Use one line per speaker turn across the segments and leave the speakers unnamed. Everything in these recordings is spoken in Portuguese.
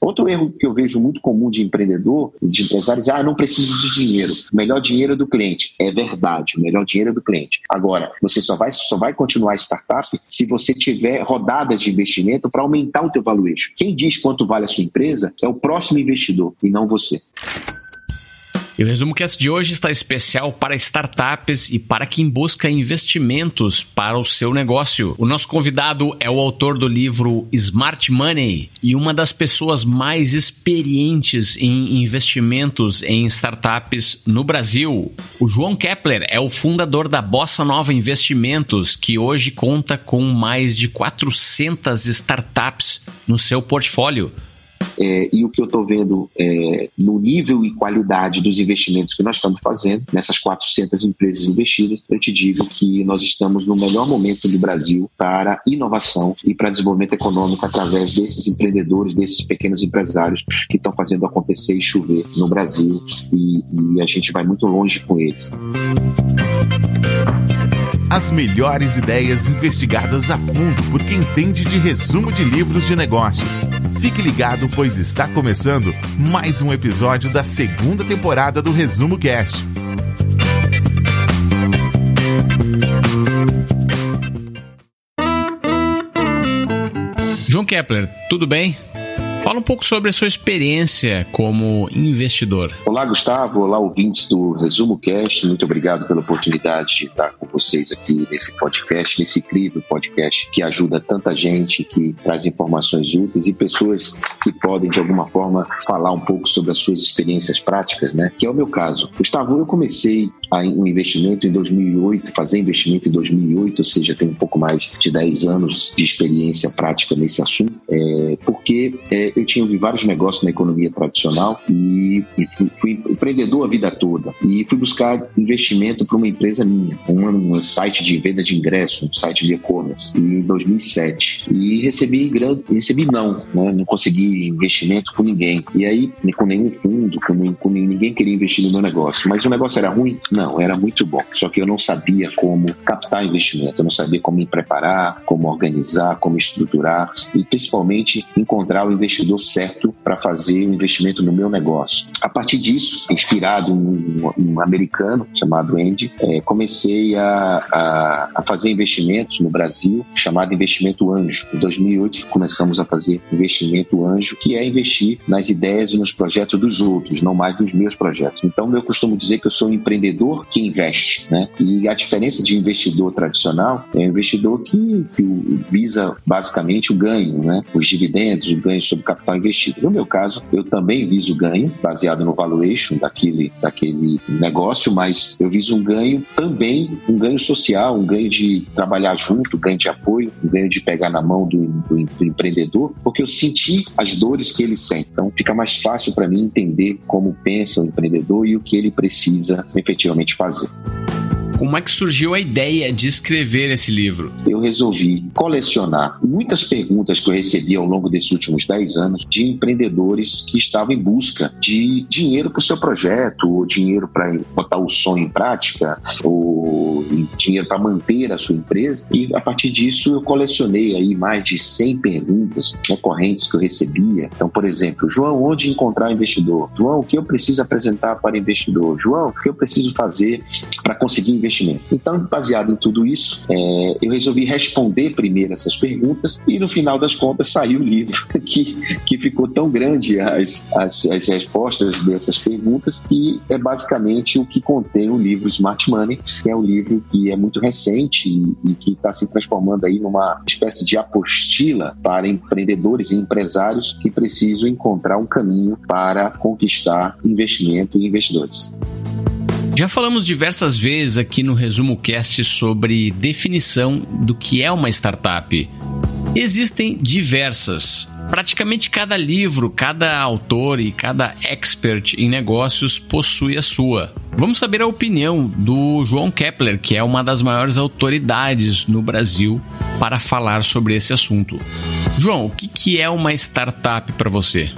Outro erro que eu vejo muito comum de empreendedor, de empresários, é, ah, não preciso de dinheiro. O melhor dinheiro é do cliente. É verdade, o melhor dinheiro é do cliente. Agora, você só vai, só vai continuar startup se você tiver rodadas de investimento para aumentar o teu valuation. Quem diz quanto vale a sua empresa é o próximo investidor e não você.
E o resumo cast de hoje está especial para startups e para quem busca investimentos para o seu negócio. O nosso convidado é o autor do livro Smart Money e uma das pessoas mais experientes em investimentos em startups no Brasil. O João Kepler é o fundador da Bossa Nova Investimentos, que hoje conta com mais de 400 startups no seu portfólio.
É, e o que eu estou vendo é, no nível e qualidade dos investimentos que nós estamos fazendo, nessas 400 empresas investidas, eu te digo que nós estamos no melhor momento do Brasil para inovação e para desenvolvimento econômico através desses empreendedores, desses pequenos empresários que estão fazendo acontecer e chover no Brasil e, e a gente vai muito longe com eles.
As melhores ideias investigadas a fundo por quem entende de resumo de livros de negócios. Fique ligado, pois está começando mais um episódio da segunda temporada do Resumo Cast.
João Kepler, tudo bem? Fala um pouco sobre a sua experiência como investidor.
Olá, Gustavo. Olá, ouvintes do Resumo Cast. Muito obrigado pela oportunidade de estar com vocês aqui nesse podcast, nesse incrível podcast que ajuda tanta gente, que traz informações úteis e pessoas que podem, de alguma forma, falar um pouco sobre as suas experiências práticas, né? Que é o meu caso. Gustavo, eu comecei um investimento em 2008, fazer investimento em 2008, ou seja, tem um pouco mais de 10 anos de experiência prática nesse assunto, é, porque é, eu tinha vários negócios na economia tradicional e, e fui, fui, empreendedor a vida toda. E fui buscar investimento para uma empresa minha, um, um, site de venda de ingresso, um site de e-commerce, em 2007 e recebi grande, recebi não, né? não consegui investimento com ninguém. E aí com nenhum fundo, com, com ninguém queria investir no meu negócio, mas o negócio era ruim? Não, era muito bom. Só que eu não sabia como captar investimento, eu não sabia como me preparar, como organizar, como estruturar e principalmente encontrar o investidor certo para fazer o investimento no meu negócio. A partir disso, inspirado em um, um americano chamado Andy, é, comecei a, a, a, fazer investimentos no Brasil chamado investimento anjo. Em 2008 começamos a fazer investimento anjo, que é investir nas ideias e nos projetos dos outros, não mais nos meus projetos. Então eu costumo dizer que eu sou um empreendedor que investe, né? E a diferença de investidor tradicional é um investidor que, que visa basicamente o ganho, né? Os dividendos, o ganho sobre o capital investido. Meu caso, eu também viso ganho, baseado no valuation daquele, daquele negócio, mas eu viso um ganho também, um ganho social, um ganho de trabalhar junto, ganho de apoio, um ganho de pegar na mão do, do, do empreendedor, porque eu senti as dores que ele sente. Então fica mais fácil para mim entender como pensa o empreendedor e o que ele precisa efetivamente fazer.
Como é que surgiu a ideia de escrever esse livro?
Eu resolvi colecionar muitas perguntas que eu recebi ao longo desses últimos 10 anos de empreendedores que estavam em busca de dinheiro para o seu projeto, ou dinheiro para botar o sonho em prática, ou dinheiro para manter a sua empresa. E a partir disso eu colecionei aí mais de 100 perguntas recorrentes que eu recebia. Então, por exemplo, João, onde encontrar investidor? João, o que eu preciso apresentar para investidor? João, o que eu preciso fazer para conseguir investir? Investimento. Então, baseado em tudo isso, é, eu resolvi responder primeiro essas perguntas e no final das contas saiu o livro que, que ficou tão grande as, as, as respostas dessas perguntas que é basicamente o que contém o livro Smart Money, que é um livro que é muito recente e, e que está se transformando aí numa espécie de apostila para empreendedores e empresários que precisam encontrar um caminho para conquistar investimento e investidores.
Já falamos diversas vezes aqui no Resumo Cast sobre definição do que é uma startup. Existem diversas. Praticamente cada livro, cada autor e cada expert em negócios possui a sua. Vamos saber a opinião do João Kepler, que é uma das maiores autoridades no Brasil para falar sobre esse assunto. João, o que é uma startup para você?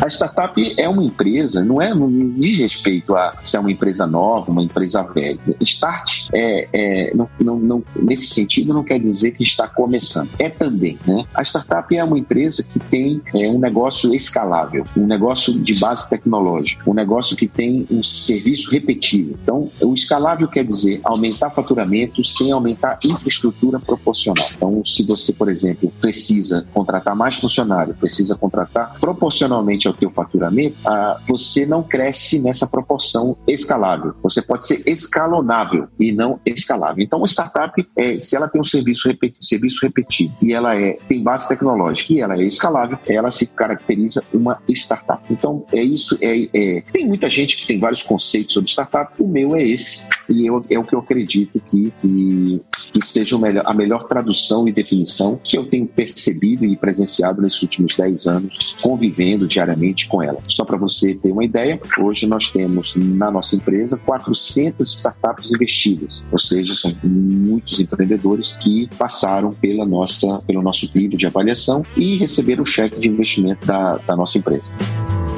A startup é uma empresa, não é não diz respeito a se é uma empresa nova, uma empresa velha. Start é, é não, não, não, nesse sentido não quer dizer que está começando. É também, né? A startup é uma empresa que tem é, um negócio escalável, um negócio de base tecnológica, um negócio que tem um serviço repetível. Então, o escalável quer dizer aumentar faturamento sem aumentar infraestrutura proporcional. Então, se você, por exemplo, precisa contratar mais funcionário, precisa contratar proporcionalmente ao teu faturamento, ah, você não cresce nessa proporção escalável. Você pode ser escalonável e não escalável. Então, uma startup, é, se ela tem um serviço, serviço repetido e ela é, tem base tecnológica e ela é escalável, ela se caracteriza uma startup. Então, é isso. É, é, tem muita gente que tem vários conceitos sobre startup, o meu é esse, e eu, é o que eu acredito que, que, que seja melhor, a melhor tradução e definição que eu tenho percebido e presenciado nesses últimos 10 anos, convivendo diariamente com ela. Só para você ter uma ideia, hoje nós temos na nossa empresa 400 startups investidas, ou seja, são muitos empreendedores que passaram pela nossa, pelo nosso crivo de avaliação e receberam o cheque de investimento da, da nossa empresa.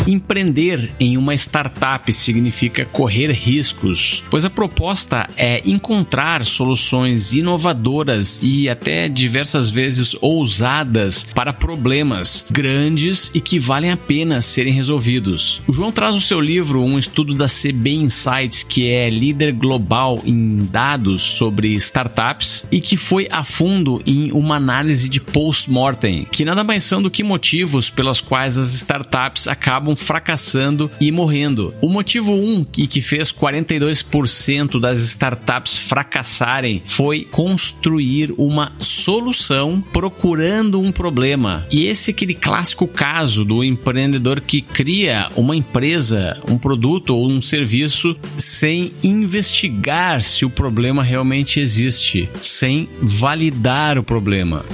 Empreender em uma startup significa correr riscos, pois a proposta é encontrar soluções inovadoras e até diversas vezes ousadas para problemas grandes e que valem a pena serem resolvidos. O João traz o seu livro um estudo da CB Insights, que é líder global em dados sobre startups e que foi a fundo em uma análise de post-mortem, que nada mais são do que motivos pelas quais as startups acabam acabam fracassando e morrendo. O motivo 1 um, que, que fez 42% das startups fracassarem foi construir uma solução procurando um problema. E esse é aquele clássico caso do empreendedor que cria uma empresa, um produto ou um serviço sem investigar se o problema realmente existe, sem validar o problema.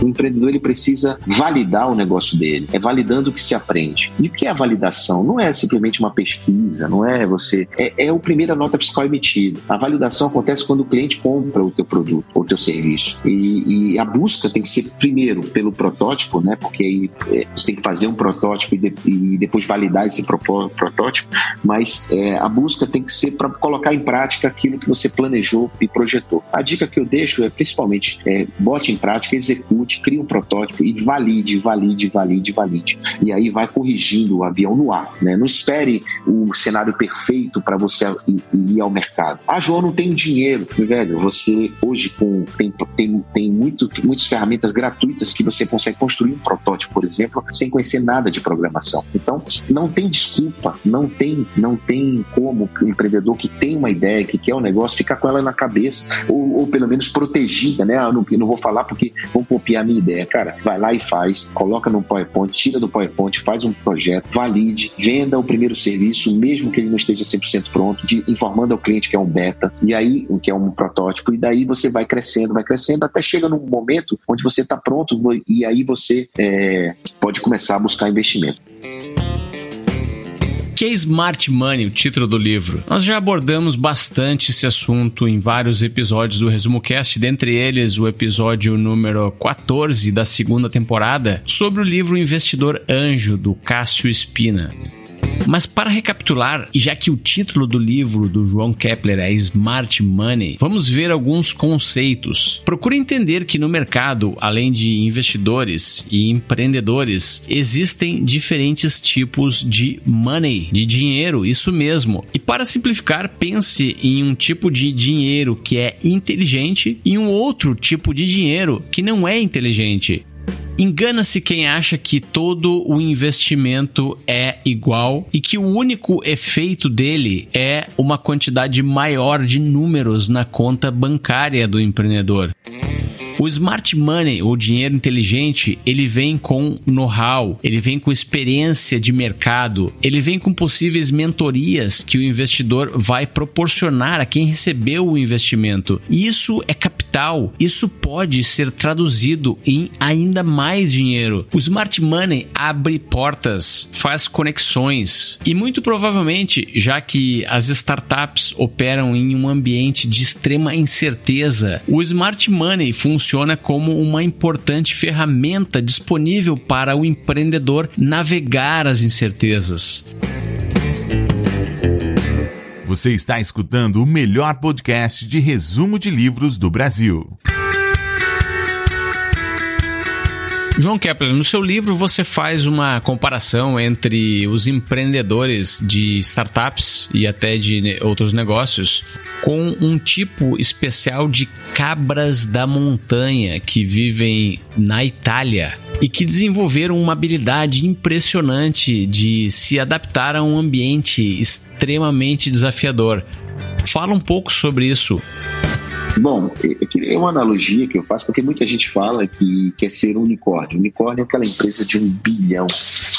O empreendedor ele precisa validar o negócio dele. É validando que se aprende. E o que é a validação? Não é simplesmente uma pesquisa, não é você. É, é a primeira nota fiscal emitida. A validação acontece quando o cliente compra o teu produto ou o teu serviço. E, e, a busca tem que ser primeiro pelo protótipo, né? Porque aí é, você tem que fazer um protótipo e, de, e depois validar esse protótipo. Mas é, a busca tem que ser para colocar em prática aquilo que você planejou e projetou. A dica que eu deixo é principalmente é, bote em prática, execute crie um protótipo e valide, valide, valide, valide. E aí vai corrigindo o avião no ar. Né? Não espere o cenário perfeito para você ir, ir, ao mercado. Ah, João, não tenho dinheiro. Velho, você hoje com, tem, tem, tem muito, muitas ferramentas gratuitas que você consegue construir um protótipo, por exemplo, sem conhecer nada de programação. Então, não tem desculpa, não tem, não tem como o empreendedor que tem uma ideia, que quer um negócio, ficar com ela na cabeça, ou, ou pelo menos protegida, né? Ah, não, não vou falar porque vão copiar a minha ideia. Cara, vai lá e faz, coloca no PowerPoint, tira do PowerPoint, faz um projeto, valide, venda o primeiro serviço, mesmo que ele não esteja 100% pronto, de, informando ao cliente que é um beta, e aí, que é um protótipo, e daí você vai crescendo, vai crescendo, até chega num momento onde você está pronto e aí você é, pode começar a buscar investimento
que é Smart Money, o título do livro? Nós já abordamos bastante esse assunto em vários episódios do Resumo Cast, dentre eles o episódio número 14 da segunda temporada, sobre o livro Investidor Anjo, do Cássio Espina. Mas para recapitular, já que o título do livro do João Kepler é Smart Money, vamos ver alguns conceitos. Procure entender que no mercado, além de investidores e empreendedores, existem diferentes tipos de money, de dinheiro, isso mesmo. E para simplificar, pense em um tipo de dinheiro que é inteligente e um outro tipo de dinheiro que não é inteligente. Engana-se quem acha que todo o investimento é igual e que o único efeito dele é uma quantidade maior de números na conta bancária do empreendedor. O smart money, ou dinheiro inteligente, ele vem com know-how, ele vem com experiência de mercado, ele vem com possíveis mentorias que o investidor vai proporcionar a quem recebeu o investimento. Isso é capital, isso pode ser traduzido em ainda mais dinheiro. O smart money abre portas, faz conexões e muito provavelmente, já que as startups operam em um ambiente de extrema incerteza, o smart money funciona como uma importante ferramenta disponível para o empreendedor navegar as incertezas.
Você está escutando o melhor podcast de resumo de livros do Brasil.
João Kepler, no seu livro você faz uma comparação entre os empreendedores de startups e até de outros negócios com um tipo especial de cabras da montanha que vivem na Itália e que desenvolveram uma habilidade impressionante de se adaptar a um ambiente extremamente desafiador. Fala um pouco sobre isso.
Bom, é uma analogia que eu faço porque muita gente fala que quer ser um unicórnio. Unicórnio é aquela empresa de um bilhão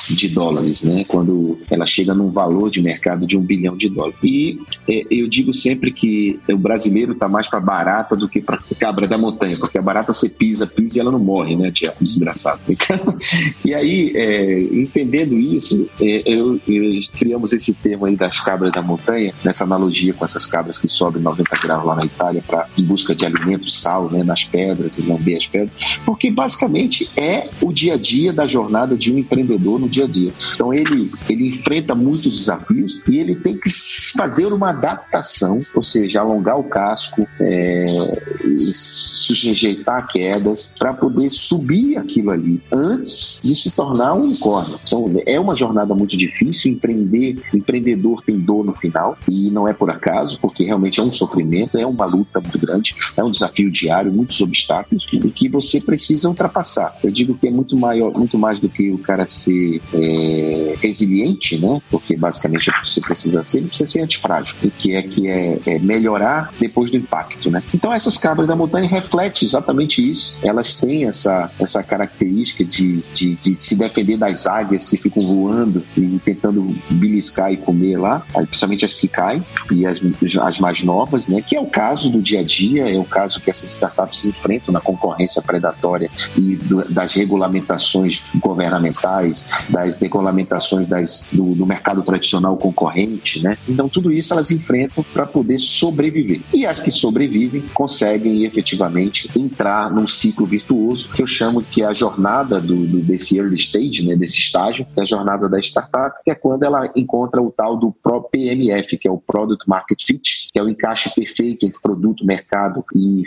de dólares, né? Quando ela chega num valor de mercado de um bilhão de dólares. E é, eu digo sempre que o brasileiro está mais para barata do que para cabra da montanha, porque a barata você pisa, pisa e ela não morre, né, Tiago? Desgraçado. Então, e aí, é, entendendo isso, é, eu, eu, criamos esse termo aí das cabras da montanha, nessa analogia com essas cabras que sobem 90 graus lá na Itália para busca de alimento, sal, né, nas pedras e lamber as pedras, porque basicamente é o dia a dia da jornada de um empreendedor no dia a dia. Então ele, ele enfrenta muitos desafios e ele tem que fazer uma adaptação, ou seja, alongar o casco, é, sujeitar quedas para poder subir aquilo ali antes de se tornar um unicórnio. Então é uma jornada muito difícil, empreender, empreendedor tem dor no final e não é por acaso, porque realmente é um sofrimento, é uma luta muito grande grande, é um desafio diário, muitos obstáculos e que você precisa ultrapassar. Eu digo que é muito maior, muito mais do que o cara ser é, resiliente, né? Porque basicamente é você precisa ser, precisa ser antifrágil, o que é que é, é, melhorar depois do impacto, né? Então essas cabras da montanha refletem exatamente isso. Elas têm essa, essa característica de, de, de se defender das águias que ficam voando e tentando beliscar e comer lá, principalmente as que caem e as, as mais novas, né? Que é o caso do dia a dia dia, é o caso que essas startups enfrentam na concorrência predatória e do, das regulamentações governamentais, das regulamentações das, do, do, mercado tradicional concorrente, né? Então, tudo isso elas enfrentam para poder sobreviver. E as que sobrevivem conseguem efetivamente entrar num ciclo virtuoso que eu chamo que é a jornada do, do desse early stage, né? Desse estágio, que é a jornada da startup, que é quando ela encontra o tal do PMF, que é o Product Market Fit, que é o encaixe perfeito entre produto, mercado mercado e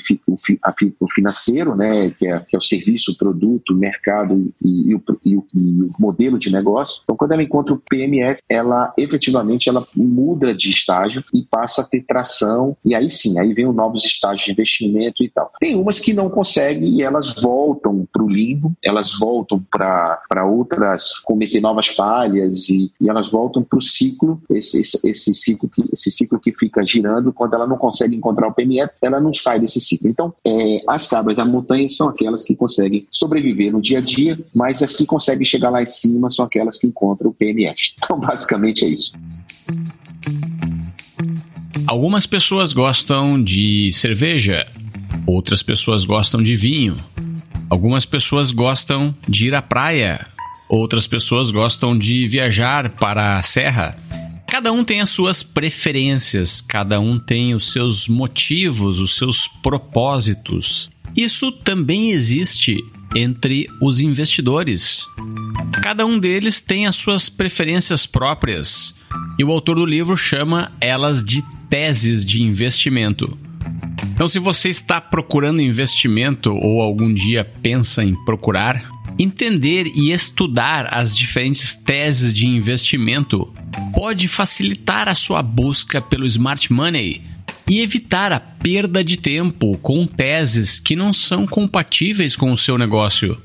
o, financeiro, né, que é, que é, o serviço, o produto, o mercado e, e, o, e, o, e, o, modelo de negócio. Então, quando ela encontra o PMF, ela efetivamente ela muda de estágio e passa a ter tração, e aí sim, aí vem os novos estágios de investimento e tal. Tem umas que não conseguem e elas voltam para o limbo, elas voltam para outras, cometer novas falhas e, e elas voltam para o ciclo, esse, esse, esse, ciclo que, esse ciclo que fica girando, quando ela não consegue encontrar o PMF, ela não sai desse ciclo. Então, é, as cabras da montanha são aquelas que conseguem sobreviver no dia a dia, mas as que conseguem chegar lá em cima são aquelas que encontram o PMF. Então, basicamente é isso.
Algumas pessoas gostam de cerveja, outras pessoas gostam de vinho, algumas pessoas gostam de ir à praia, outras pessoas gostam de viajar para a serra. Cada um tem as suas preferências, cada um tem os seus motivos, os seus propósitos. Isso também existe entre os investidores. Cada um deles tem as suas preferências próprias e o autor do livro chama elas de teses de investimento. Então, se você está procurando investimento ou algum dia pensa em procurar, Entender e estudar as diferentes teses de investimento pode facilitar a sua busca pelo smart money e evitar a perda de tempo com teses que não são compatíveis com o seu negócio.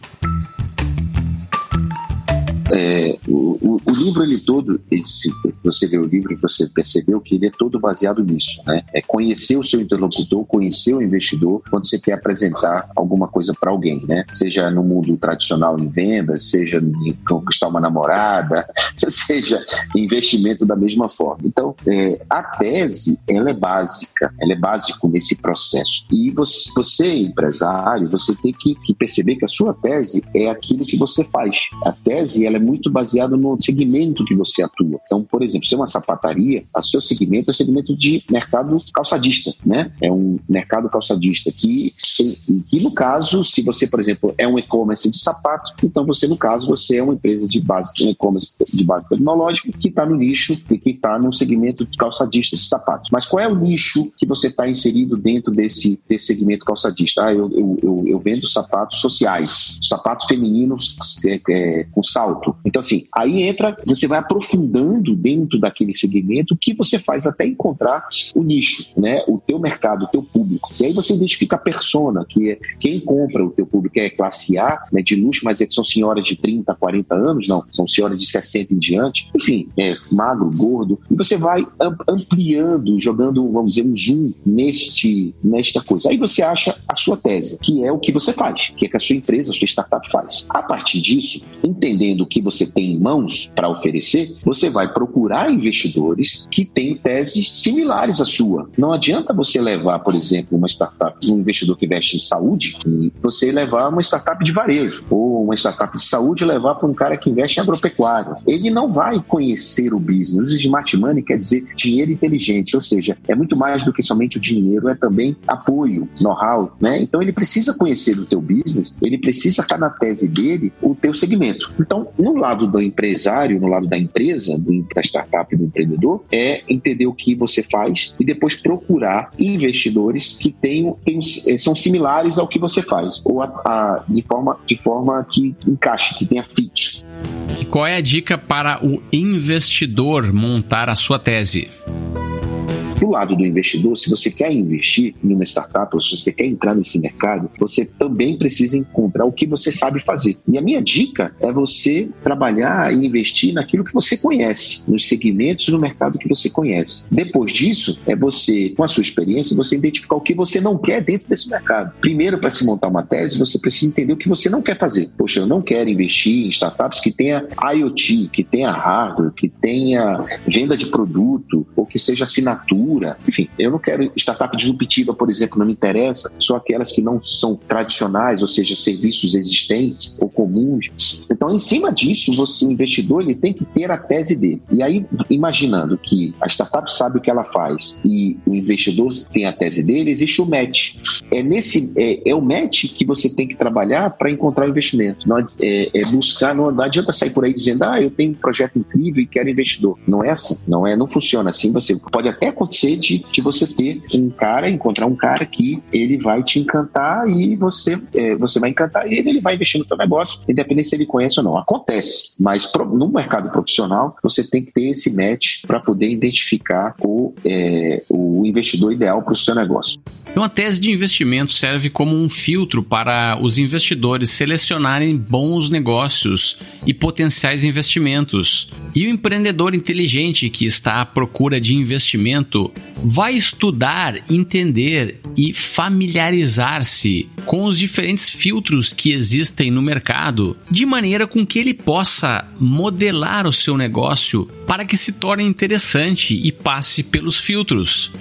É, o, o, livro ele todo, esse, você vê o livro e você percebeu que ele é todo baseado nisso, né? É conhecer o seu interlocutor, conhecer o investidor quando você quer apresentar alguma coisa para alguém, né? Seja no mundo tradicional em vendas, seja em conquistar uma namorada, seja investimento da mesma forma. Então, é, a tese, ela é básica, ela é básico nesse processo. E você, você empresário, você tem que, que, perceber que a sua tese é aquilo que você faz. A tese, ela é muito baseada no segmento que você atua. Então, por exemplo, se é uma sapataria, o seu segmento é o segmento de mercado calçadista, né? É um mercado calçadista que, que no caso, se você, por exemplo, é um e-commerce de sapato, então você, no caso, você é uma empresa de base de e-commerce de base tecnológica que está no nicho e que está no segmento de calçadista de sapatos. Mas qual é o nicho que você está inserido dentro desse, desse segmento calçadista? Ah, eu, eu, eu, eu vendo sapatos sociais, sapatos femininos é, é, com salto. Então, assim, aí entra, você vai aprofundando dentro daquele segmento que você faz até encontrar o nicho, né? O teu mercado, o teu público. E aí você identifica a persona, que é quem compra o teu público é classe A, né, de luxo, mas é que são senhoras de 30, 40 anos, não, são senhoras de 60 em diante, enfim, é, magro, gordo, e você vai ampliando, jogando, vamos dizer, um zoom neste, nesta coisa. Aí você acha a sua tese, que é o que você faz, que é que a sua empresa, a sua startup faz. A partir disso, entendendo o que você tem em mãos para oferecer, você vai procurar investidores que têm teses similares à sua. Não adianta você levar, por exemplo, uma startup, um investidor que investe em saúde, e você levar uma startup de varejo, ou uma startup de saúde levar para um cara que investe em agropecuário. Ele não vai conhecer o business. Smart money quer dizer dinheiro inteligente, ou seja, é muito mais do que somente o dinheiro, é também apoio, know-how, né? Então ele precisa conhecer o teu business, ele precisa estar na tese dele o teu segmento. Então, no lado do empresário, no lado da empresa, da startup, do empreendedor, é entender o que você faz e depois procurar investidores que tenham, eh, são similares ao que você faz ou a, a, de forma de forma que encaixe, que tenha fit.
Qual é a dica para o investidor montar a sua tese?
Do lado do investidor, se você quer investir em uma startup ou se você quer entrar nesse mercado, você também precisa encontrar o que você sabe fazer. E a minha dica é você trabalhar e investir naquilo que você conhece, nos segmentos do mercado que você conhece. Depois disso, é você, com a sua experiência, você identificar o que você não quer dentro desse mercado. Primeiro, para se montar uma tese, você precisa entender o que você não quer fazer. Poxa, eu não quero investir em startups que tenha IoT, que tenha hardware, que tenha venda de produto ou que seja assinatura enfim, eu não quero startup disruptiva, por exemplo, não me interessa, são aquelas que não são tradicionais, ou seja, serviços existentes ou comuns. Então, em cima disso, você, o investidor, ele tem que ter a tese dele. E aí, imaginando que a startup sabe o que ela faz e o investidor tem a tese dele, existe o match. É nesse é, é o match que você tem que trabalhar para encontrar investimento. Não, é, é buscar, não, não adianta sair por aí dizendo, ah, eu tenho um projeto incrível e quero investidor. Não é assim, não é, não funciona assim. Você pode até acontecer acontecer de, de você ter um cara, encontrar um cara que ele vai te encantar e você, é, você vai encantar ele, ele vai investir no teu negócio, independente se ele conhece ou não. Acontece, mas pro, no mercado profissional você tem que ter esse match para poder identificar o, é, o investidor ideal para o seu negócio.
Uma tese de investimento serve como um filtro para os investidores selecionarem bons negócios e potenciais investimentos. E o empreendedor inteligente que está à procura de investimento vai estudar, entender e familiarizar-se com os diferentes filtros que existem no mercado, de maneira com que ele possa modelar o seu negócio para que se torne interessante e passe pelos filtros.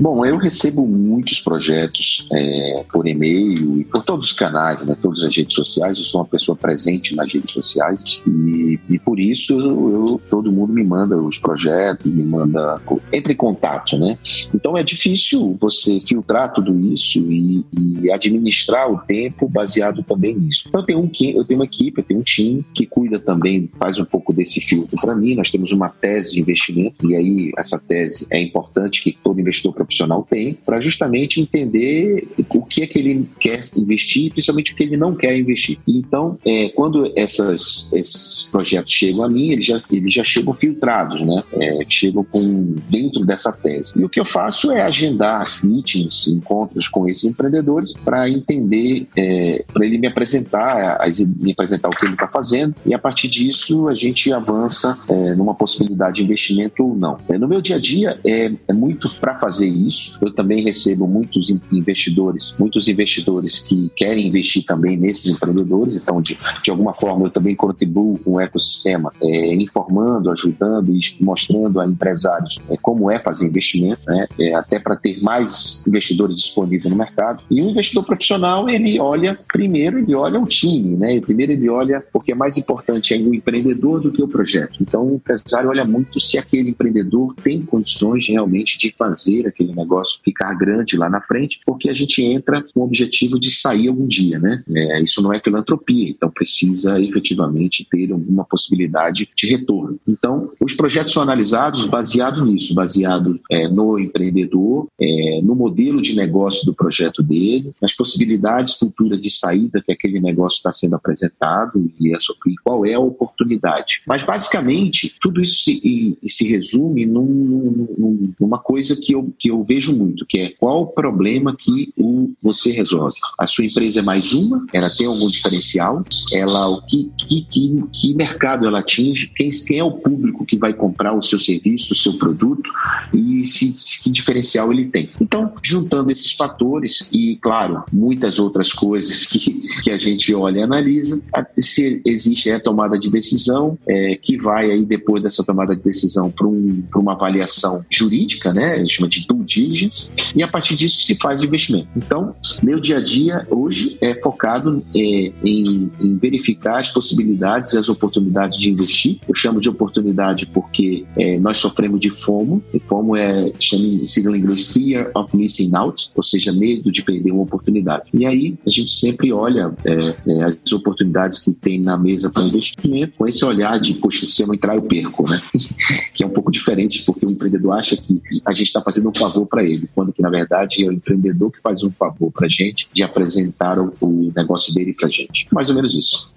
Bom, eu recebo muitos projetos é, por e-mail e por todos os canais, né, todas as redes sociais. Eu sou uma pessoa presente nas redes sociais e, e por isso eu, todo mundo me manda os projetos, me manda entre em contato, né? Então é difícil você filtrar tudo isso e, e administrar o tempo baseado também nisso. Então eu tenho, um, eu tenho uma equipe, eu tenho um time que cuida também, faz um pouco desse filtro para mim. Nós temos uma tese de investimento e aí essa tese é importante que todo investidor profissional tem, para justamente entender o que é que ele quer investir, principalmente o que ele não quer investir. Então, é, quando essas, esses projetos chegam a mim, eles já, eles já chegam filtrados, né? É, chegam com, dentro dessa tese. E o que eu faço é agendar meetings, encontros com esses empreendedores para entender, é, para ele me apresentar, me apresentar o que ele está fazendo e a partir disso a gente avança é, numa possibilidade de investimento ou não. É, no meu dia a dia é, é muito para fazer isso. Eu também recebo muitos investidores, muitos investidores que querem investir também nesses empreendedores. Então, de, de alguma forma, eu também contribuo com o ecossistema, é, informando, ajudando e mostrando a empresários é, como é fazer investimento, né? É, até para ter mais investidores disponíveis no mercado. E o investidor profissional, ele olha, primeiro, ele olha o time, né? E primeiro ele olha, porque é mais importante é o empreendedor do que o projeto. Então, o empresário olha muito se aquele empreendedor tem condições realmente de fazer aquele negócio ficar grande lá na frente, porque a gente entra com o objetivo de sair algum dia, né? É, isso não é filantropia, então precisa efetivamente ter uma possibilidade de retorno. Então, os projetos são analisados baseado nisso, baseado é, no empreendedor, é, no modelo de negócio do projeto dele, nas possibilidades futuras de saída que aquele negócio está sendo apresentado e, a, e qual é a oportunidade. Mas, basicamente, tudo isso se, e, se resume num, num, numa coisa que eu, que eu vejo muito, que é qual o problema que o, você resolve. A sua empresa é mais uma, ela tem algum diferencial, ela o que, que, que, que mercado ela atinge, quem, quem é o público que vai comprar o seu serviço, o seu produto e se, se, que diferencial ele tem. Então, juntando esses fatores e, claro, muitas outras coisas que, que a gente olha e analisa, se existe a tomada de decisão, é, que vai aí depois dessa tomada de decisão para um, uma avaliação jurídica, né? A gente chama de due diligence, e a partir disso se faz o investimento. Então, meu dia a dia hoje é focado é, em, em, verificar as possibilidades e as oportunidades de investir. Eu chamo de oportunidade porque é, nós sofremos de FOMO, e FOMO é, chama em sigla em inglês Fear of Missing Out, ou seja, medo de perder uma oportunidade. E aí a gente sempre olha é, é as oportunidades que tem na mesa para investimento com esse olhar de, poxa, se eu não entrar, eu perco, né? que é um pouco diferente, porque o empreendedor acha que a gente está fazendo um favor para ele, quando que na verdade é o empreendedor que faz um favor para a gente de apresentar o, o negócio dele para a gente. Mais ou menos isso.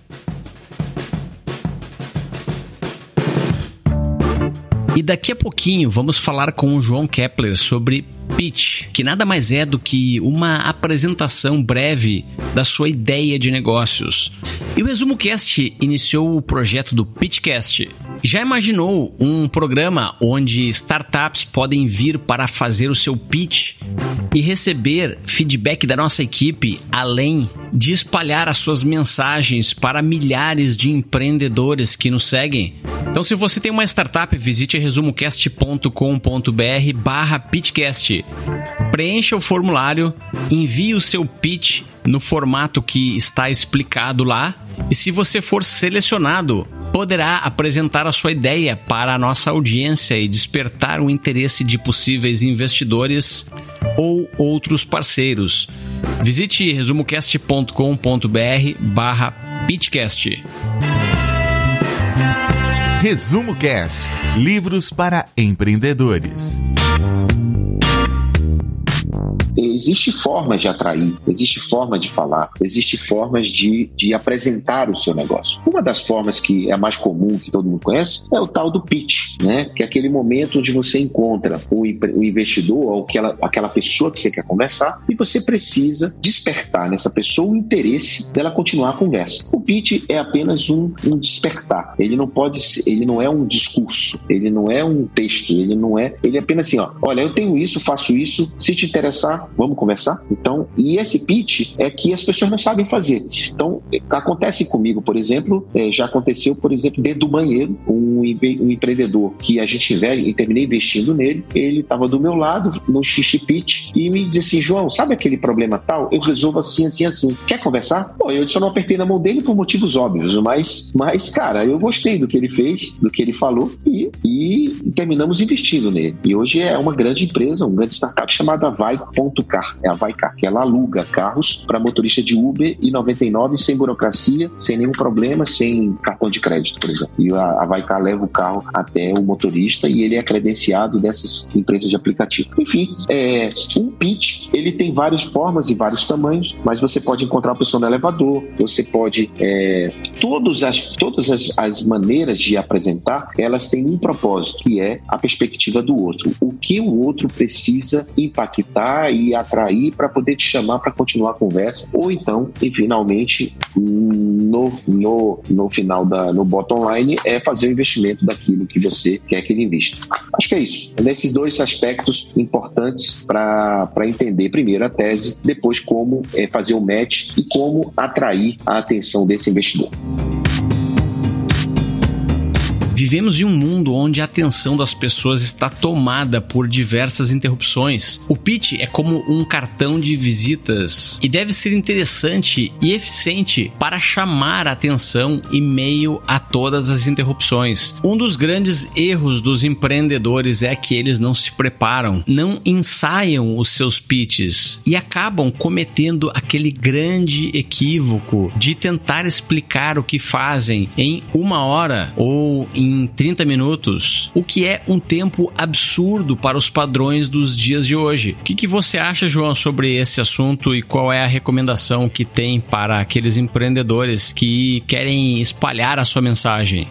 E daqui a pouquinho vamos falar com o João Kepler sobre pitch, que nada mais é do que uma apresentação breve da sua ideia de negócios. E o Resumo Cast iniciou o projeto do Pitchcast. Já imaginou um programa onde startups podem vir para fazer o seu pitch e receber feedback da nossa equipe, além de espalhar as suas mensagens para milhares de empreendedores que nos seguem? Então, se você tem uma startup, visite resumocast.com.br barra pitcast. Preencha o formulário, envie o seu pitch no formato que está explicado lá e se você for selecionado, poderá apresentar a sua ideia para a nossa audiência e despertar o interesse de possíveis investidores ou outros parceiros. Visite resumocast.com.br barra pitcast.
Resumo Cast. Livros para empreendedores
existe formas de atrair, existe forma de falar, existe formas de, de apresentar o seu negócio. Uma das formas que é a mais comum, que todo mundo conhece, é o tal do pitch, né? Que é aquele momento onde você encontra o, o investidor ou aquela, aquela pessoa que você quer conversar e você precisa despertar nessa pessoa o interesse dela continuar a conversa. O pitch é apenas um, um despertar. Ele não pode ser, ele não é um discurso, ele não é um texto, ele não é, ele é apenas assim, ó, olha, eu tenho isso, faço isso, se te interessar, vamos conversar? Então, e esse pitch é que as pessoas não sabem fazer. Então, acontece comigo, por exemplo, é, já aconteceu, por exemplo, dentro do banheiro, um, um empreendedor que a gente e terminei investindo nele, ele estava do meu lado no xixi pitch e me dizia assim, João, sabe aquele problema tal? Eu resolvo assim, assim, assim. Quer conversar? Bom, eu só não apertei na mão dele por motivos óbvios, mas, mas cara, eu gostei do que ele fez, do que ele falou e, e terminamos investindo nele. E hoje é uma grande empresa, uma grande startup chamada Vai.com Car, é a Vaicar, que ela aluga carros para motorista de Uber e 99 sem burocracia, sem nenhum problema, sem cartão de crédito, por exemplo. E a, a Vaicar leva o carro até o motorista e ele é credenciado dessas empresas de aplicativo. Enfim, é, um pitch, tem várias formas e vários tamanhos, mas você pode encontrar a pessoa no elevador, você pode... É, todas as, todas as, as maneiras de apresentar, elas têm um propósito, que é a perspectiva do outro. O que o outro precisa impactar e atrair para poder te chamar para continuar a conversa, ou então, e finalmente, no, no, no final da no bottom line, é fazer o investimento daquilo que você quer que ele invista. Acho que é isso. Nesses dois aspectos importantes para entender primeiro a tese, depois como é, fazer o match e como atrair a atenção desse investidor.
Vivemos em um mundo onde a atenção das pessoas está tomada por diversas interrupções. O pitch é como um cartão de visitas e deve ser interessante e eficiente para chamar a atenção em meio a todas as interrupções. Um dos grandes erros dos empreendedores é que eles não se preparam, não ensaiam os seus pitches e acabam cometendo aquele grande equívoco de tentar explicar o que fazem em uma hora ou em em 30 minutos, o que é um tempo absurdo para os padrões dos dias de hoje. O que, que você acha, João, sobre esse assunto e qual é a recomendação que tem para aqueles empreendedores que querem espalhar a sua mensagem?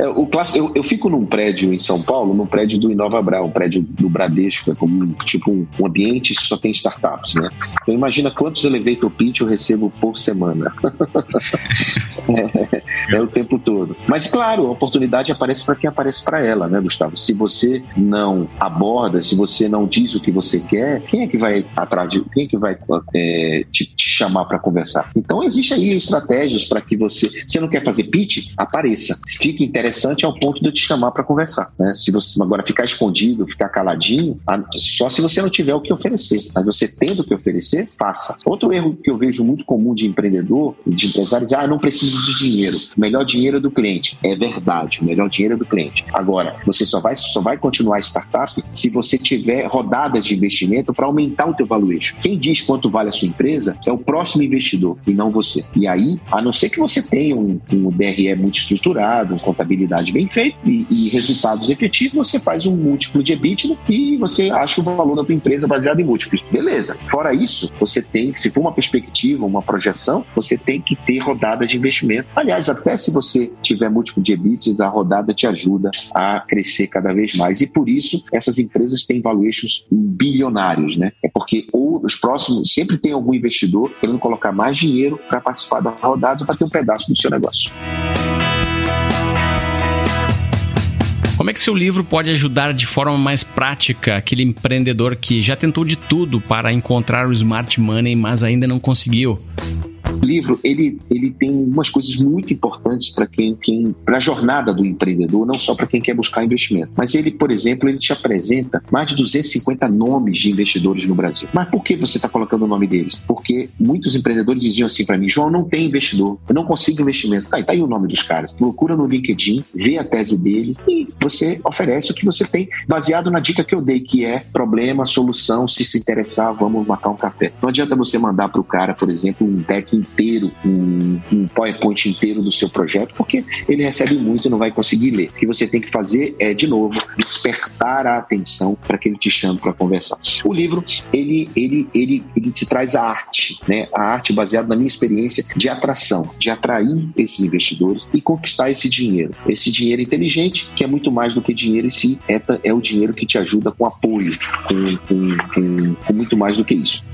É, o classe, eu, eu, fico num prédio em São Paulo, num prédio do Inova Brau, um prédio do Bradesco, é como tipo um, um ambiente que só tem startups, né? Então imagina quantos elevator pitch eu recebo por semana. é, é, o tempo todo. Mas claro, a oportunidade aparece para quem aparece para ela, né, Gustavo? Se você não aborda, se você não diz o que você quer, quem é que vai atrás de, quem é que vai é, te, te chamar para conversar? Então existe aí estratégias para que você, você não quer fazer pitch, apareça. Fique interessado interessante ao ponto de eu te chamar para conversar. Né? Se você agora ficar escondido, ficar caladinho, só se você não tiver o que oferecer. Mas você tendo o que oferecer, faça. Outro erro que eu vejo muito comum de empreendedor, de empresários, é, ah, não preciso de dinheiro. O melhor dinheiro é do cliente. É verdade, o melhor dinheiro é do cliente. Agora, você só vai, só vai continuar a startup se você tiver rodadas de investimento para aumentar o teu valuation. Quem diz quanto vale a sua empresa é o próximo investidor e não você. E aí, a não ser que você tenha um, um DRE muito estruturado, um contabilidade contabilidade bem feita e, e, resultados efetivos, você faz um múltiplo de EBITDA e você acha o valor da tua empresa baseado em múltiplos. Beleza. Fora isso, você tem que, se for uma perspectiva, uma projeção, você tem que ter rodadas de investimento. Aliás, até se você tiver múltiplo de EBITDA, a rodada te ajuda a crescer cada vez mais. E por isso, essas empresas têm valuations bilionários, né? É porque ou os próximos, sempre tem algum investidor querendo colocar mais dinheiro para participar da rodada para ter um pedaço do seu negócio.
Como é que seu livro pode ajudar de forma mais prática aquele empreendedor que já tentou de tudo para encontrar o smart money, mas ainda não conseguiu?
O livro ele, ele tem umas coisas muito importantes para quem, quem para a jornada do empreendedor, não só para quem quer buscar investimento. Mas ele, por exemplo, ele te apresenta mais de 250 nomes de investidores no Brasil. Mas por que você está colocando o nome deles? Porque muitos empreendedores diziam assim para mim, João, não tem investidor, eu não consigo investimento. Tá, tá aí o nome dos caras. Procura no LinkedIn, vê a tese dele e você oferece o que você tem, baseado na dica que eu dei, que é problema, solução, se se interessar, vamos marcar um café. Não adianta você mandar para o cara, por exemplo, um deck inteiro, um, um PowerPoint inteiro do seu projeto, porque ele recebe muito e não vai conseguir ler. O que você tem que fazer é, de novo, despertar a atenção para que ele te chame para conversar. O livro, ele, ele, ele, ele te traz a arte, né? a arte baseada na minha experiência de atração, de atrair esses investidores e conquistar esse dinheiro. Esse dinheiro inteligente, que é muito mais do que dinheiro em si, é, é o dinheiro que te ajuda com apoio, com, com, com, com muito mais do que isso.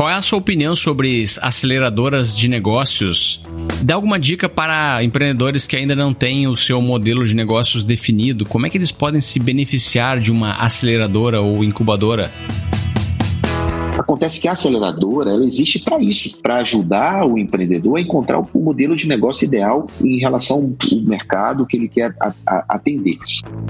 Qual é a sua opinião sobre aceleradoras de negócios? Dá alguma dica para empreendedores que ainda não têm o seu modelo de negócios definido? Como é que eles podem se beneficiar de uma aceleradora ou incubadora?
Acontece que a aceleradora ela existe para isso, para ajudar o empreendedor a encontrar o modelo de negócio ideal em relação ao mercado que ele quer atender.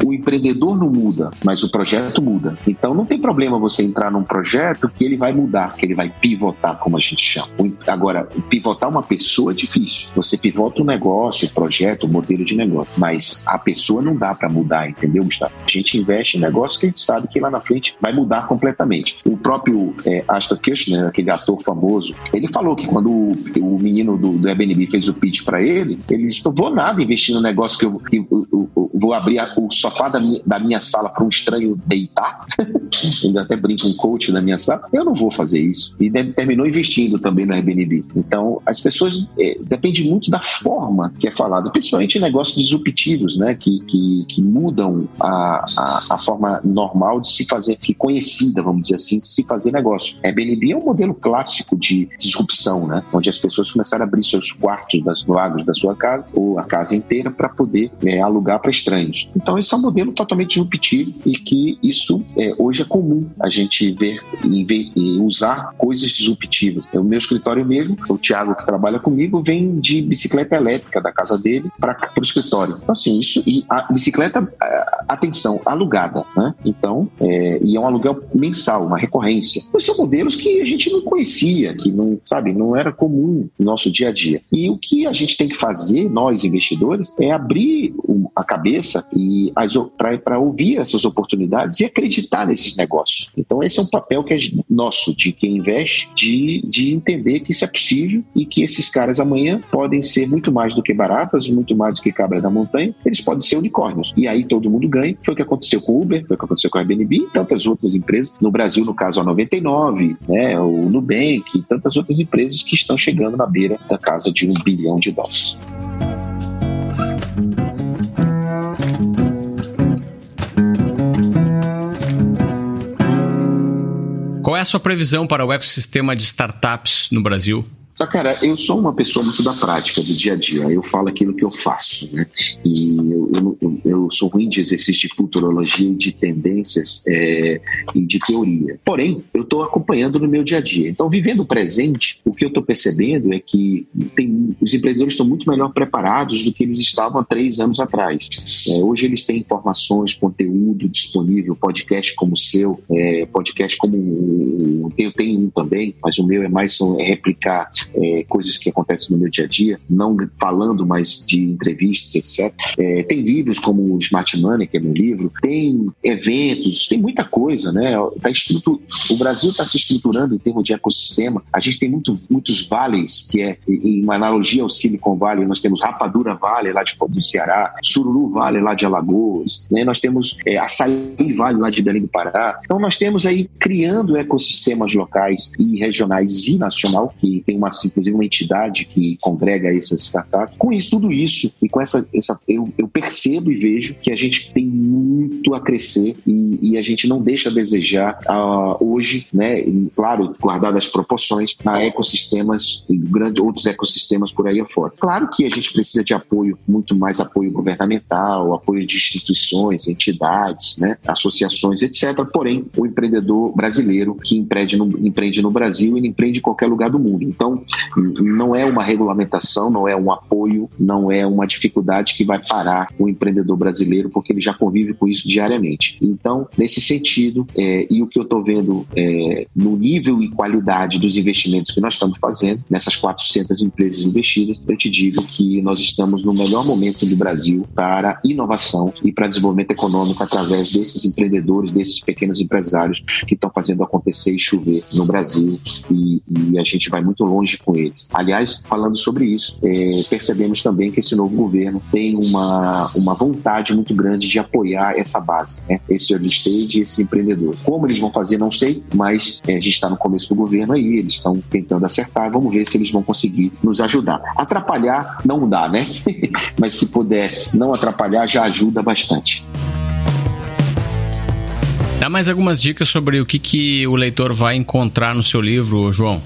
O empreendedor não muda, mas o projeto muda. Então não tem problema você entrar num projeto que ele vai mudar, que ele vai pivotar, como a gente chama. Agora, pivotar uma pessoa é difícil. Você pivota o um negócio, o projeto, o modelo de negócio, mas a pessoa não dá para mudar, entendeu, Gustavo? A gente investe em negócio que a gente sabe que lá na frente vai mudar completamente. O próprio é, Ashton Kutcher, aquele ator famoso, ele falou que quando o, o menino do, do Airbnb fez o pitch para ele, ele disse: Não vou nada investir no negócio que eu, que eu, eu, eu vou abrir a, o sofá da minha, da minha sala para um estranho deitar. ele até brinca um coach da minha sala. Eu não vou fazer isso. E terminou investindo também no Airbnb. Então, as pessoas. É, depende muito da forma que é falada, principalmente em negócios disruptivos, né? Que, que, que mudam a, a, a, forma normal de se fazer, que conhecida, vamos dizer assim, de se fazer negócio. Airbnb é um modelo clássico de disrupção, né? Onde as pessoas começaram a abrir seus quartos das vagos da sua casa ou a casa inteira para poder é, alugar para estranhos. Então, esse é um modelo totalmente disruptivo e que isso é, hoje é comum a gente ver e, ver e usar coisas disruptivas. O meu escritório mesmo, o Thiago que trabalha comigo, vem de bicicleta elétrica da casa dele para o escritório. Então, assim, isso e a bicicleta, atenção, alugada, né? Então, é, e é um aluguel mensal, uma recorrência. Esses são modelos que a gente não conhecia, que não, sabe, não era comum no nosso dia a dia. E o que a gente tem que fazer, nós investidores, é abrir a cabeça e para ouvir essas oportunidades e acreditar nesses negócios. Então, esse é um papel que é nosso, de quem investe, de, de entender que isso é possível e que esses caras amanhã podem ser muito mais do que baratas, muito mais do que cabra da montanha, eles podem ser unicórnios. E aí todo mundo ganha. Foi o que aconteceu com o Uber, foi o que aconteceu com a Airbnb e tantas outras empresas. No Brasil, no caso, a 99, né, o Nubank e tantas outras empresas que estão chegando na beira da casa de um bilhão de dólares.
Qual é a sua previsão para o ecossistema de startups no Brasil?
Tá, cara, eu sou uma pessoa muito da prática, do dia a dia. Eu falo aquilo que eu faço, né? E eu, eu, eu sou ruim de exercício de futurologia, de tendências é, e de teoria. Porém, eu estou acompanhando no meu dia a dia. Então, vivendo o presente, o que eu estou percebendo é que tem, os empreendedores estão muito melhor preparados do que eles estavam há três anos atrás. É, hoje eles têm informações, conteúdo disponível, podcast como o seu, é, podcast como o, eu tenho um também, mas o meu é mais é replicar é, coisas que acontecem no meu dia a dia, não falando mais de entrevistas, etc. É, tem livros como o Smart Money, que é meu livro, tem eventos, tem muita coisa, né? Tá. O Brasil está se estruturando em termos de ecossistema. A gente tem muito, muitos vales, que é em uma analogia ao Silicon Valley, nós temos Rapadura Vale lá de, do Ceará, Sururu Vale lá de Alagoas, né? nós temos é, Açaí Vale lá de Belém do Pará. Então nós temos aí criando ecossistemas locais e regionais e nacional, que tem uma inclusive uma entidade que congrega essas startups. Com isso, tudo isso, e com essa, essa eu, eu percebo e vejo que a gente tem muito a crescer e, e a gente não deixa a desejar uh, hoje, né? E, claro, guardar as proporções, a ecossistemas e grandes outros ecossistemas por aí afora. Claro que a gente precisa de apoio, muito mais apoio governamental, apoio de instituições, entidades, né? associações, etc. Porém, o empreendedor brasileiro que empreende no, empreende no Brasil, ele empreende em qualquer lugar do mundo. Então, não é uma regulamentação, não é um apoio, não é uma dificuldade que vai parar o empreendedor brasileiro, porque ele já convive com isso diariamente. Então, nesse sentido, é, e o que eu estou vendo é, no nível e qualidade dos investimentos que nós estamos fazendo, nessas 400 empresas investidas, eu te digo que nós estamos no melhor momento do Brasil para inovação e para desenvolvimento econômico através desses empreendedores, desses pequenos empresários que estão fazendo acontecer e chover no Brasil. E, e a gente vai muito longe com eles. Aliás, falando sobre isso, é, percebemos também que esse novo governo tem uma, uma vontade muito grande de apoiar essa base, né? esse early stage, esse empreendedor. Como eles vão fazer, não sei, mas é, a gente está no começo do governo aí, eles estão tentando acertar, vamos ver se eles vão conseguir nos ajudar. Atrapalhar não dá, né? mas se puder não atrapalhar, já ajuda bastante.
Dá mais algumas dicas sobre o que, que o leitor vai encontrar no seu livro, João?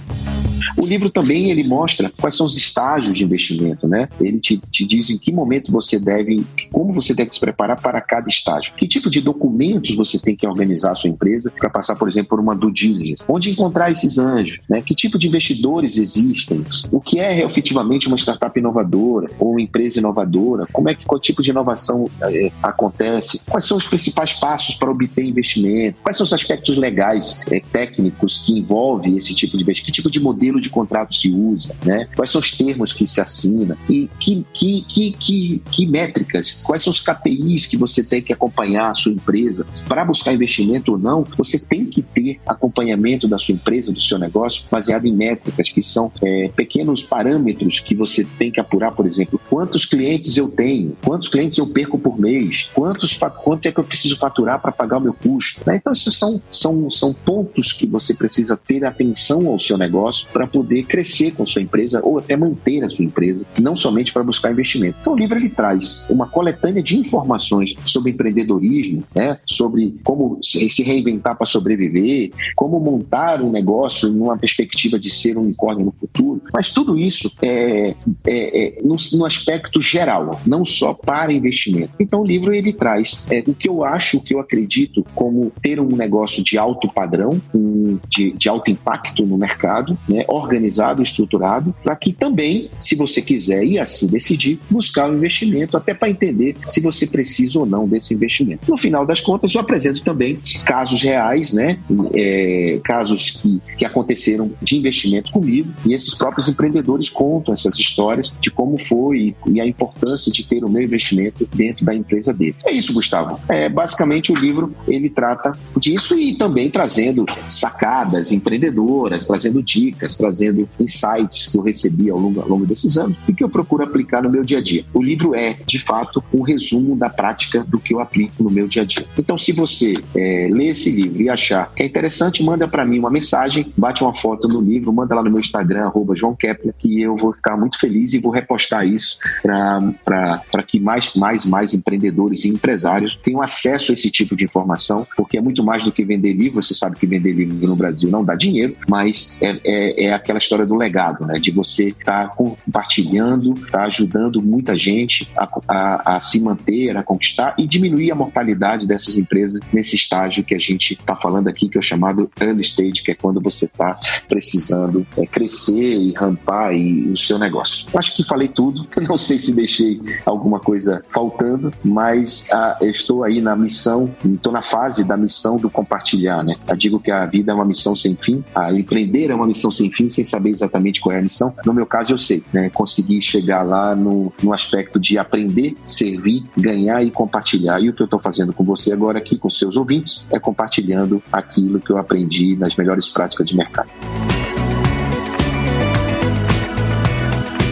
O livro também ele mostra quais são os estágios de investimento, né? Ele te, te diz em que momento você deve, como você deve se preparar para cada estágio. Que tipo de documentos você tem que organizar a sua empresa para passar, por exemplo, por uma due diligence? Onde encontrar esses anjos? Né? Que tipo de investidores existem? O que é efetivamente uma startup inovadora ou uma empresa inovadora? Como é que qual tipo de inovação é, acontece? Quais são os principais passos para obter investimento? Quais são os aspectos legais, é, técnicos que envolvem esse tipo de investimento? Que tipo de modelo de contrato se usa, né? quais são os termos que se assina e que, que, que, que, que métricas, quais são os KPIs que você tem que acompanhar a sua empresa. Para buscar investimento ou não, você tem que ter acompanhamento da sua empresa, do seu negócio, baseado em métricas, que são é, pequenos parâmetros que você tem que apurar, por exemplo, quantos clientes eu tenho, quantos clientes eu perco por mês, quantos, quanto é que eu preciso faturar para pagar o meu custo. Né? Então, esses são, são, são pontos que você precisa ter atenção ao seu negócio para poder crescer com sua empresa ou até manter a sua empresa, não somente para buscar investimento. Então, o livro ele traz uma coletânea de informações sobre empreendedorismo, né? sobre como se reinventar para sobreviver, como montar um negócio numa perspectiva de ser um unicórnio no futuro. Mas tudo isso é, é, é no, no, aspecto geral, não só para investimento. Então, o livro ele traz é, o que eu acho, o que eu acredito como ter um negócio de alto padrão, um, de, de alto impacto no mercado, né? Organizado, estruturado, para que também, se você quiser e assim decidir, buscar um investimento, até para entender se você precisa ou não desse investimento. No final das contas, eu apresento também casos reais, né? É, casos que, que aconteceram de investimento comigo e esses próprios empreendedores contam essas histórias de como foi e a importância de ter o meu investimento dentro da empresa dele. É isso, Gustavo. É, basicamente, o livro ele trata disso e também trazendo sacadas empreendedoras, trazendo dicas, trazendo insights que eu recebi ao longo, ao longo desses anos e que eu procuro aplicar no meu dia a dia. O livro é, de fato, um resumo da prática do que eu aplico no meu dia a dia. Então, se você é, ler esse livro e achar que é interessante, manda para mim uma mensagem, bate uma foto no livro, manda lá no meu Instagram, arroba João Kepler, que eu vou ficar muito feliz e vou repostar isso para que mais, mais, mais empreendedores e empresários tenham acesso a esse tipo de informação, porque é muito mais do que vender livro. Você sabe que vender livro no Brasil não dá dinheiro, mas é, é, é aquela história do legado, né? De você estar tá compartilhando, tá ajudando muita gente a, a, a se manter, a conquistar e diminuir a mortalidade dessas empresas nesse estágio que a gente está falando aqui, que é o chamado early stage, que é quando você está precisando é, crescer e rampar e, o seu negócio. Acho que falei tudo, não sei se deixei alguma coisa faltando, mas ah, estou aí na missão, estou na fase da missão do compartilhar, né? Eu digo que a vida é uma missão sem fim, a empreender é uma missão sem fim, sem saber exatamente qual é a missão. No meu caso, eu sei, né? Conseguir chegar lá no, no aspecto de aprender, servir, ganhar e compartilhar. E o que eu estou fazendo com você agora aqui, com seus ouvintes, é compartilhando aquilo que eu aprendi nas melhores práticas de mercado.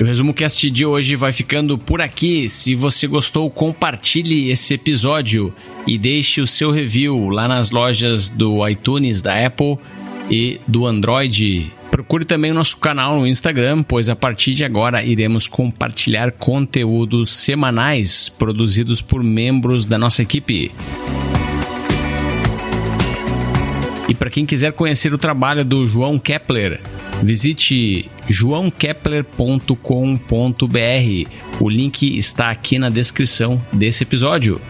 O Resumo Cast de hoje vai ficando por aqui. Se você gostou, compartilhe esse episódio e deixe o seu review lá nas lojas do iTunes, da Apple e do Android. Procure também o nosso canal no Instagram, pois a partir de agora iremos compartilhar conteúdos semanais produzidos por membros da nossa equipe. E para quem quiser conhecer o trabalho do João Kepler, visite joaokepler.com.br. O link está aqui na descrição desse episódio.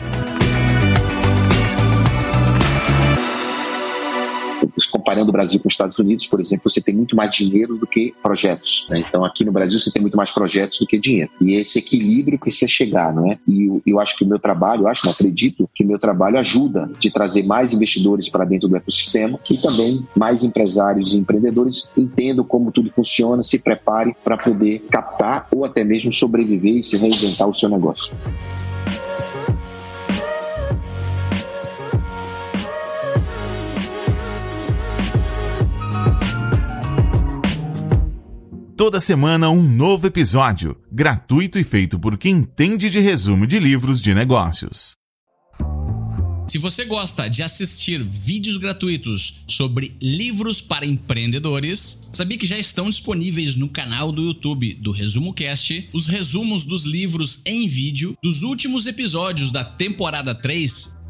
Comparando o Brasil com os Estados Unidos, por exemplo, você tem muito mais dinheiro do que projetos. Né? Então, aqui no Brasil, você tem muito mais projetos do que dinheiro. E esse equilíbrio precisa chegar, não é? E eu, eu acho que o meu trabalho, eu acho, não acredito, que o meu trabalho ajuda de trazer mais investidores para dentro do ecossistema e também mais empresários e empreendedores entendam como tudo funciona, se preparem para poder captar ou até mesmo sobreviver e se reinventar o seu negócio.
Toda semana um novo episódio, gratuito e feito por quem entende de resumo de livros de negócios.
Se você gosta de assistir vídeos gratuitos sobre livros para empreendedores, sabia que já estão disponíveis no canal do YouTube do Resumo Cast os resumos dos livros em vídeo dos últimos episódios da temporada 3